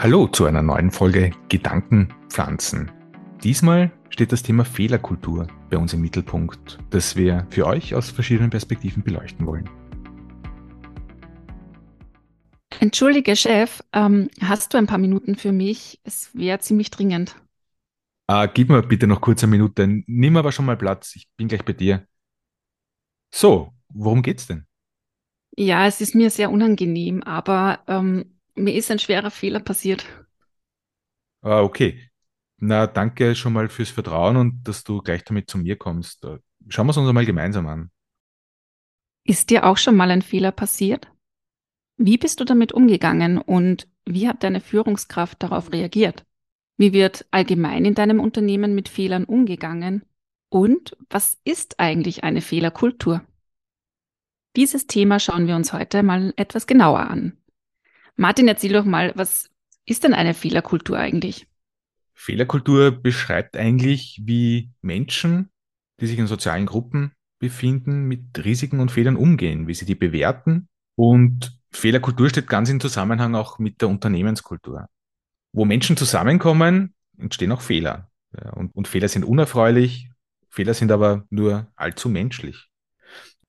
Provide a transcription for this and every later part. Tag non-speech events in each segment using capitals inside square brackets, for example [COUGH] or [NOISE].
Hallo zu einer neuen Folge Gedankenpflanzen. Diesmal steht das Thema Fehlerkultur bei uns im Mittelpunkt, das wir für euch aus verschiedenen Perspektiven beleuchten wollen. Entschuldige, Chef, ähm, hast du ein paar Minuten für mich? Es wäre ziemlich dringend. Ah, gib mir bitte noch kurz eine Minute. Nimm aber schon mal Platz. Ich bin gleich bei dir. So, worum geht's denn? Ja, es ist mir sehr unangenehm, aber ähm, mir ist ein schwerer Fehler passiert. Ah, okay. Na, danke schon mal fürs Vertrauen und dass du gleich damit zu mir kommst. Äh, Schauen wir es uns einmal gemeinsam an. Ist dir auch schon mal ein Fehler passiert? Wie bist du damit umgegangen und wie hat deine Führungskraft darauf reagiert? Wie wird allgemein in deinem Unternehmen mit Fehlern umgegangen? Und was ist eigentlich eine Fehlerkultur? Dieses Thema schauen wir uns heute mal etwas genauer an. Martin, erzähl doch mal, was ist denn eine Fehlerkultur eigentlich? Fehlerkultur beschreibt eigentlich, wie Menschen, die sich in sozialen Gruppen befinden, mit Risiken und Fehlern umgehen, wie sie die bewerten. Und Fehlerkultur steht ganz im Zusammenhang auch mit der Unternehmenskultur. Wo Menschen zusammenkommen, entstehen auch Fehler. Und, und Fehler sind unerfreulich, Fehler sind aber nur allzu menschlich.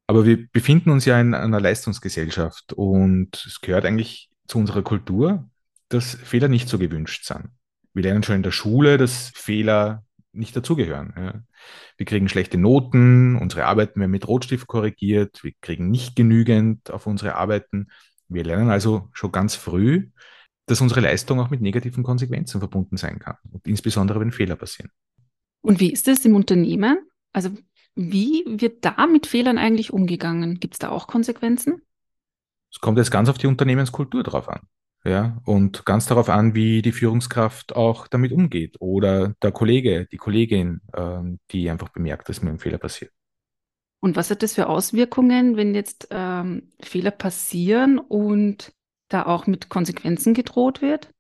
Aber wir befinden uns ja in einer Leistungsgesellschaft und es gehört eigentlich zu unserer Kultur, dass Fehler nicht so gewünscht sind. Wir lernen schon in der Schule, dass Fehler nicht dazugehören. Ja. Wir kriegen schlechte Noten, unsere Arbeiten werden mit Rotstift korrigiert, wir kriegen nicht genügend auf unsere Arbeiten. Wir lernen also schon ganz früh, dass unsere Leistung auch mit negativen Konsequenzen verbunden sein kann, und insbesondere wenn Fehler passieren. Und wie ist es im Unternehmen? Also wie wird da mit Fehlern eigentlich umgegangen? Gibt es da auch Konsequenzen? Es kommt jetzt ganz auf die Unternehmenskultur drauf an. Ja, und ganz darauf an, wie die Führungskraft auch damit umgeht oder der Kollege, die Kollegin, ähm, die einfach bemerkt, dass mir ein Fehler passiert. Und was hat das für Auswirkungen, wenn jetzt ähm, Fehler passieren und da auch mit Konsequenzen gedroht wird?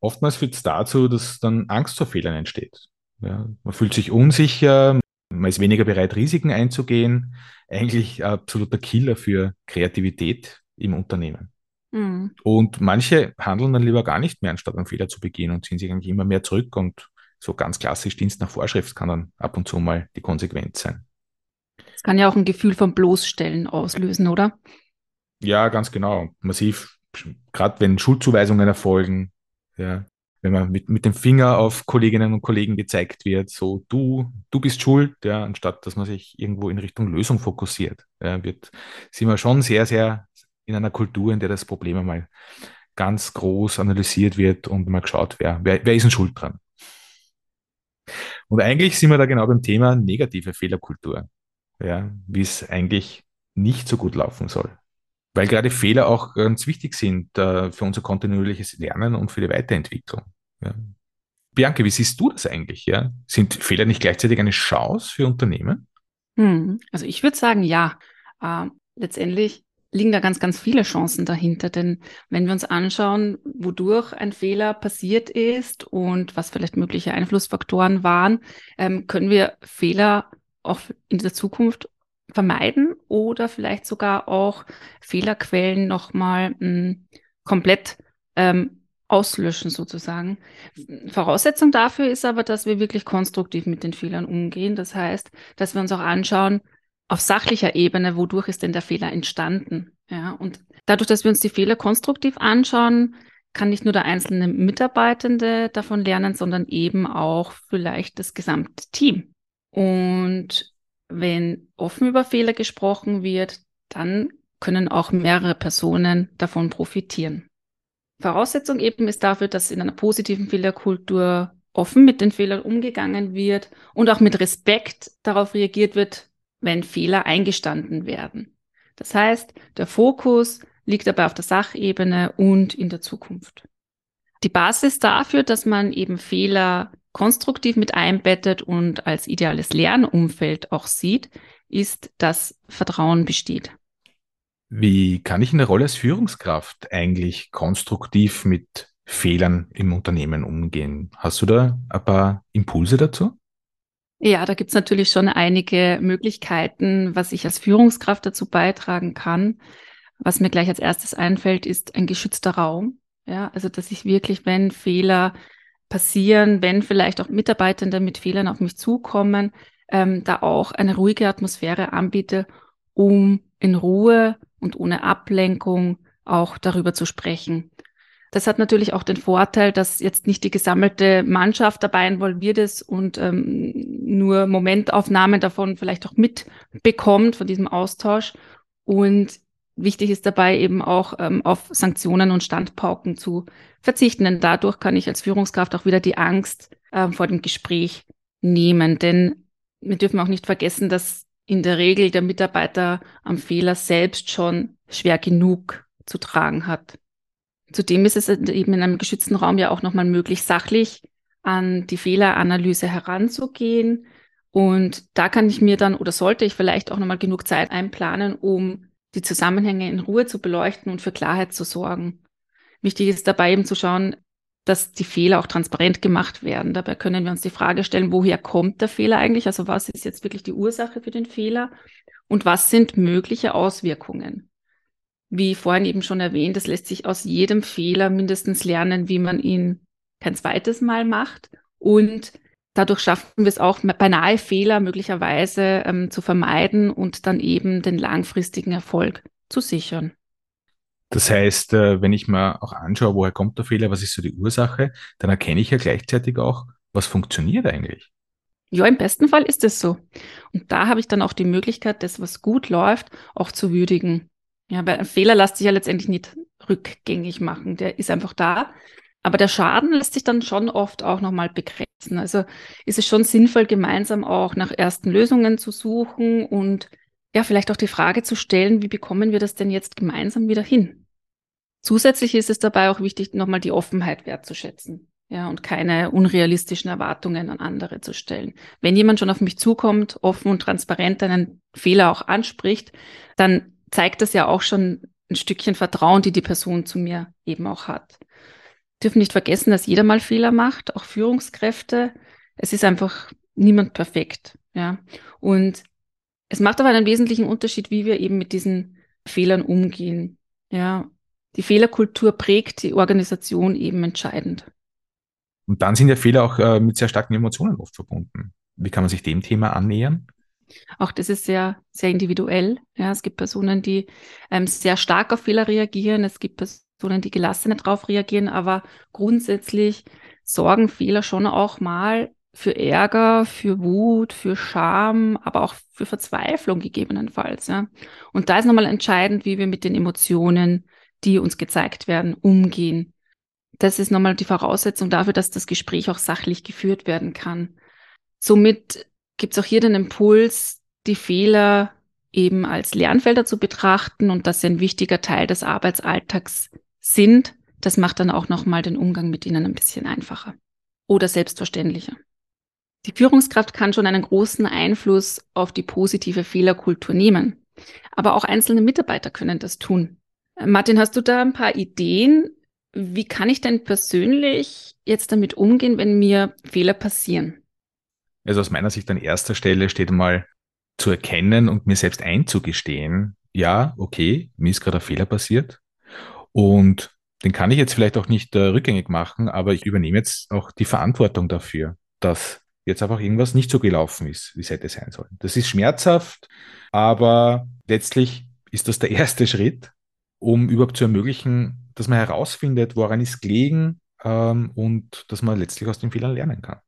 Oftmals führt es dazu, dass dann Angst vor Fehlern entsteht. Ja, man fühlt sich unsicher, man ist weniger bereit, Risiken einzugehen. Eigentlich absoluter Killer für Kreativität im Unternehmen. Mhm. Und manche handeln dann lieber gar nicht mehr, anstatt einen Fehler zu begehen und ziehen sich eigentlich immer mehr zurück. Und so ganz klassisch Dienst nach Vorschrift kann dann ab und zu mal die Konsequenz sein. Es kann ja auch ein Gefühl von Bloßstellen auslösen, oder? Ja, ganz genau. Massiv, gerade wenn Schuldzuweisungen erfolgen, ja, wenn man mit, mit dem Finger auf Kolleginnen und Kollegen gezeigt wird, so du, du bist schuld, ja, anstatt dass man sich irgendwo in Richtung Lösung fokussiert, ja, wird, sind wir schon sehr, sehr in einer Kultur, in der das Problem einmal ganz groß analysiert wird und mal geschaut, wer, wer, wer ist denn schuld dran? Und eigentlich sind wir da genau beim Thema negative Fehlerkultur, ja, wie es eigentlich nicht so gut laufen soll weil gerade Fehler auch ganz wichtig sind äh, für unser kontinuierliches Lernen und für die Weiterentwicklung. Ja. Bianca, wie siehst du das eigentlich? Ja? Sind Fehler nicht gleichzeitig eine Chance für Unternehmen? Hm, also ich würde sagen, ja. Äh, letztendlich liegen da ganz, ganz viele Chancen dahinter. Denn wenn wir uns anschauen, wodurch ein Fehler passiert ist und was vielleicht mögliche Einflussfaktoren waren, ähm, können wir Fehler auch in der Zukunft vermeiden oder vielleicht sogar auch Fehlerquellen nochmal hm, komplett ähm, auslöschen sozusagen. Voraussetzung dafür ist aber, dass wir wirklich konstruktiv mit den Fehlern umgehen. Das heißt, dass wir uns auch anschauen, auf sachlicher Ebene, wodurch ist denn der Fehler entstanden? Ja, und dadurch, dass wir uns die Fehler konstruktiv anschauen, kann nicht nur der einzelne Mitarbeitende davon lernen, sondern eben auch vielleicht das gesamte Team. Und wenn offen über Fehler gesprochen wird, dann können auch mehrere Personen davon profitieren. Voraussetzung eben ist dafür, dass in einer positiven Fehlerkultur offen mit den Fehlern umgegangen wird und auch mit Respekt darauf reagiert wird, wenn Fehler eingestanden werden. Das heißt, der Fokus liegt dabei auf der Sachebene und in der Zukunft. Die Basis dafür, dass man eben Fehler konstruktiv mit einbettet und als ideales Lernumfeld auch sieht, ist, dass Vertrauen besteht. Wie kann ich in der Rolle als Führungskraft eigentlich konstruktiv mit Fehlern im Unternehmen umgehen? Hast du da ein paar Impulse dazu? Ja, da gibt es natürlich schon einige Möglichkeiten, was ich als Führungskraft dazu beitragen kann. Was mir gleich als erstes einfällt, ist ein geschützter Raum. Ja, also dass ich wirklich, wenn Fehler passieren, wenn vielleicht auch Mitarbeitende mit Fehlern auf mich zukommen, ähm, da auch eine ruhige Atmosphäre anbiete, um in Ruhe und ohne Ablenkung auch darüber zu sprechen. Das hat natürlich auch den Vorteil, dass jetzt nicht die gesammelte Mannschaft dabei involviert ist und ähm, nur Momentaufnahmen davon vielleicht auch mitbekommt von diesem Austausch. Und wichtig ist dabei eben auch ähm, auf Sanktionen und Standpauken zu verzichten, denn dadurch kann ich als Führungskraft auch wieder die Angst äh, vor dem Gespräch nehmen. Denn wir dürfen auch nicht vergessen, dass in der Regel der Mitarbeiter am Fehler selbst schon schwer genug zu tragen hat. Zudem ist es eben in einem geschützten Raum ja auch nochmal möglich, sachlich an die Fehleranalyse heranzugehen. Und da kann ich mir dann oder sollte ich vielleicht auch nochmal genug Zeit einplanen, um die Zusammenhänge in Ruhe zu beleuchten und für Klarheit zu sorgen. Wichtig ist dabei eben zu schauen, dass die Fehler auch transparent gemacht werden. Dabei können wir uns die Frage stellen, woher kommt der Fehler eigentlich? Also was ist jetzt wirklich die Ursache für den Fehler? Und was sind mögliche Auswirkungen? Wie vorhin eben schon erwähnt, es lässt sich aus jedem Fehler mindestens lernen, wie man ihn kein zweites Mal macht. Und dadurch schaffen wir es auch, beinahe Fehler möglicherweise ähm, zu vermeiden und dann eben den langfristigen Erfolg zu sichern. Das heißt, äh, wenn ich mir auch anschaue, woher kommt der Fehler, was ist so die Ursache, dann erkenne ich ja gleichzeitig auch, was funktioniert eigentlich. Ja, im besten Fall ist es so. Und da habe ich dann auch die Möglichkeit, das, was gut läuft, auch zu würdigen. Ja, weil ein Fehler lässt sich ja letztendlich nicht rückgängig machen. Der ist einfach da. Aber der Schaden lässt sich dann schon oft auch nochmal begrenzen. Also ist es schon sinnvoll, gemeinsam auch nach ersten Lösungen zu suchen und ja, vielleicht auch die Frage zu stellen, wie bekommen wir das denn jetzt gemeinsam wieder hin? Zusätzlich ist es dabei auch wichtig, nochmal die Offenheit wertzuschätzen. Ja, und keine unrealistischen Erwartungen an andere zu stellen. Wenn jemand schon auf mich zukommt, offen und transparent einen Fehler auch anspricht, dann zeigt das ja auch schon ein Stückchen Vertrauen, die die Person zu mir eben auch hat. Dürfen nicht vergessen, dass jeder mal Fehler macht, auch Führungskräfte. Es ist einfach niemand perfekt, ja. Und es macht aber einen wesentlichen Unterschied, wie wir eben mit diesen Fehlern umgehen, ja. Die Fehlerkultur prägt die Organisation eben entscheidend. Und dann sind ja Fehler auch äh, mit sehr starken Emotionen oft verbunden. Wie kann man sich dem Thema annähern? Auch das ist sehr, sehr individuell. Ja, es gibt Personen, die ähm, sehr stark auf Fehler reagieren. Es gibt Personen, die gelassener darauf reagieren. Aber grundsätzlich sorgen Fehler schon auch mal für Ärger, für Wut, für Scham, aber auch für Verzweiflung gegebenenfalls. Ja. Und da ist nochmal entscheidend, wie wir mit den Emotionen, die uns gezeigt werden, umgehen. Das ist nochmal die Voraussetzung dafür, dass das Gespräch auch sachlich geführt werden kann. Somit gibt es auch hier den Impuls, die Fehler eben als Lernfelder zu betrachten und dass sie ein wichtiger Teil des Arbeitsalltags sind. Das macht dann auch nochmal den Umgang mit ihnen ein bisschen einfacher oder selbstverständlicher. Die Führungskraft kann schon einen großen Einfluss auf die positive Fehlerkultur nehmen. Aber auch einzelne Mitarbeiter können das tun. Martin, hast du da ein paar Ideen? Wie kann ich denn persönlich jetzt damit umgehen, wenn mir Fehler passieren? Also aus meiner Sicht an erster Stelle steht einmal zu erkennen und mir selbst einzugestehen, ja, okay, mir ist gerade ein Fehler passiert und den kann ich jetzt vielleicht auch nicht äh, rückgängig machen, aber ich übernehme jetzt auch die Verantwortung dafür, dass jetzt einfach irgendwas nicht so gelaufen ist, wie es hätte sein sollen. Das ist schmerzhaft, aber letztlich ist das der [LAUGHS] erste Schritt, um überhaupt zu ermöglichen, dass man herausfindet, woran ist gelegen ähm, und dass man letztlich aus den Fehlern lernen kann.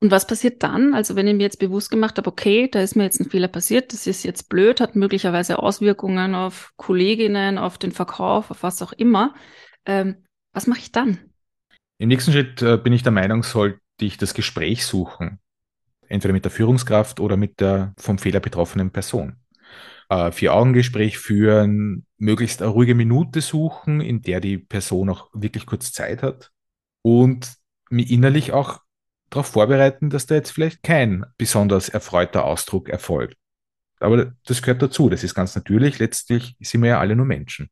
Und was passiert dann? Also wenn ich mir jetzt bewusst gemacht habe, okay, da ist mir jetzt ein Fehler passiert, das ist jetzt blöd, hat möglicherweise Auswirkungen auf Kolleginnen, auf den Verkauf, auf was auch immer. Ähm, was mache ich dann? Im nächsten Schritt äh, bin ich der Meinung, sollte ich das Gespräch suchen. Entweder mit der Führungskraft oder mit der vom Fehler betroffenen Person. Äh, Vier-Augen-Gespräch führen, möglichst eine ruhige Minute suchen, in der die Person auch wirklich kurz Zeit hat und mir innerlich auch darauf vorbereiten, dass da jetzt vielleicht kein besonders erfreuter Ausdruck erfolgt. Aber das gehört dazu, das ist ganz natürlich. Letztlich sind wir ja alle nur Menschen.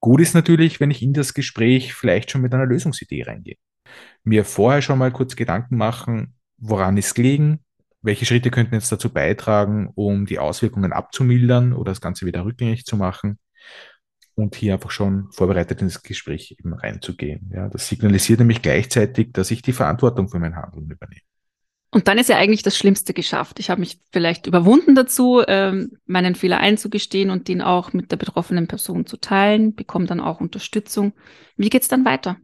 Gut ist natürlich, wenn ich in das Gespräch vielleicht schon mit einer Lösungsidee reingehe. Mir vorher schon mal kurz Gedanken machen, woran ist gelegen, welche Schritte könnten jetzt dazu beitragen, um die Auswirkungen abzumildern oder das Ganze wieder rückgängig zu machen. Und hier einfach schon vorbereitet ins Gespräch eben reinzugehen. Ja, das signalisiert nämlich gleichzeitig, dass ich die Verantwortung für mein Handeln übernehme. Und dann ist ja eigentlich das Schlimmste geschafft. Ich habe mich vielleicht überwunden dazu, ähm, meinen Fehler einzugestehen und den auch mit der betroffenen Person zu teilen, bekomme dann auch Unterstützung. Wie geht's dann weiter?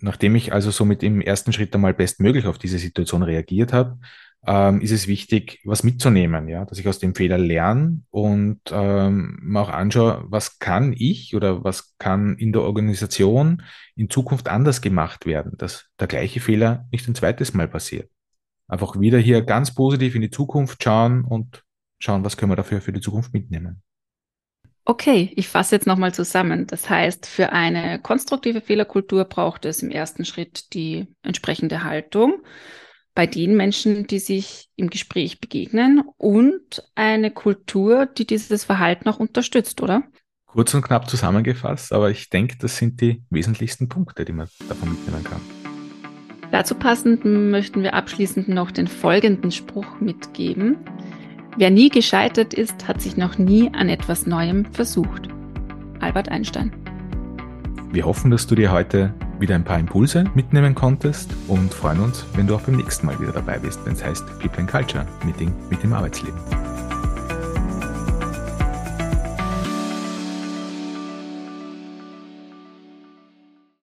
Nachdem ich also somit im ersten Schritt einmal bestmöglich auf diese Situation reagiert habe, ähm, ist es wichtig, was mitzunehmen, ja, dass ich aus dem Fehler lerne und ähm, auch anschaue, was kann ich oder was kann in der Organisation in Zukunft anders gemacht werden, dass der gleiche Fehler nicht ein zweites Mal passiert. Einfach wieder hier ganz positiv in die Zukunft schauen und schauen, was können wir dafür für die Zukunft mitnehmen. Okay, ich fasse jetzt nochmal zusammen. Das heißt, für eine konstruktive Fehlerkultur braucht es im ersten Schritt die entsprechende Haltung bei den Menschen, die sich im Gespräch begegnen und eine Kultur, die dieses Verhalten auch unterstützt, oder? Kurz und knapp zusammengefasst, aber ich denke, das sind die wesentlichsten Punkte, die man davon mitnehmen kann. Dazu passend möchten wir abschließend noch den folgenden Spruch mitgeben. Wer nie gescheitert ist, hat sich noch nie an etwas Neuem versucht. Albert Einstein. Wir hoffen, dass du dir heute wieder ein paar Impulse mitnehmen konntest und freuen uns, wenn du auch beim nächsten Mal wieder dabei bist, wenn es heißt People Culture Meeting mit dem Arbeitsleben.